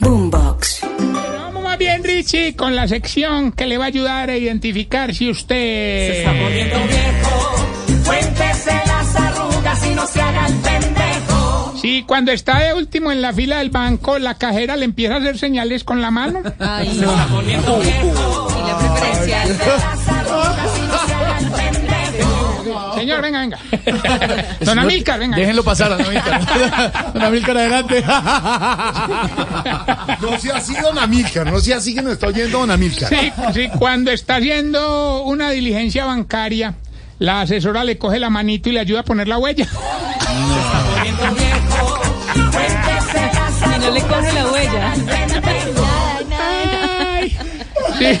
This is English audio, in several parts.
Boombox. Vamos más bien, Richie, con la sección que le va a ayudar a identificar si usted... poniendo viejo. Cuéntese las arrugas y no se haga el pendejo. Si cuando está de último en la fila del banco, la cajera le empieza a hacer señales con la mano. Ay, Se está poniendo viejo. y la preferencial. Las arrugas y no se haga el pendejo. Señor, venga, venga. Don Amílcar, venga. Déjenlo pasar, don Amílcar. Don Amílcar, adelante. No sea así, don Amílcar, no sea así que nos está oyendo don Amílcar. Sí, sí, cuando está haciendo una diligencia bancaria, la asesora le coge la manito y le ayuda a poner la huella. Poniendo viejo. Cuéntese las Y no le coge la huella. Ay. Sí.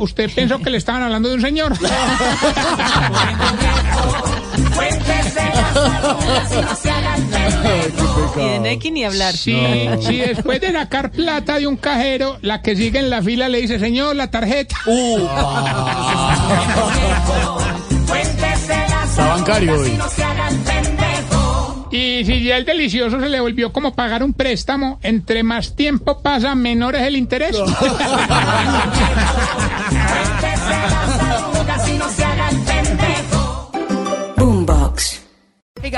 usted pensó que le estaban hablando de un señor. No de Neki ni hablar. Si, si después de sacar plata de un cajero, la que sigue en la fila le dice, señor, la tarjeta. Cuéntese las Está bancario hoy. Y si ya el delicioso se le volvió como pagar un préstamo, entre más tiempo pasa, menor es el interés.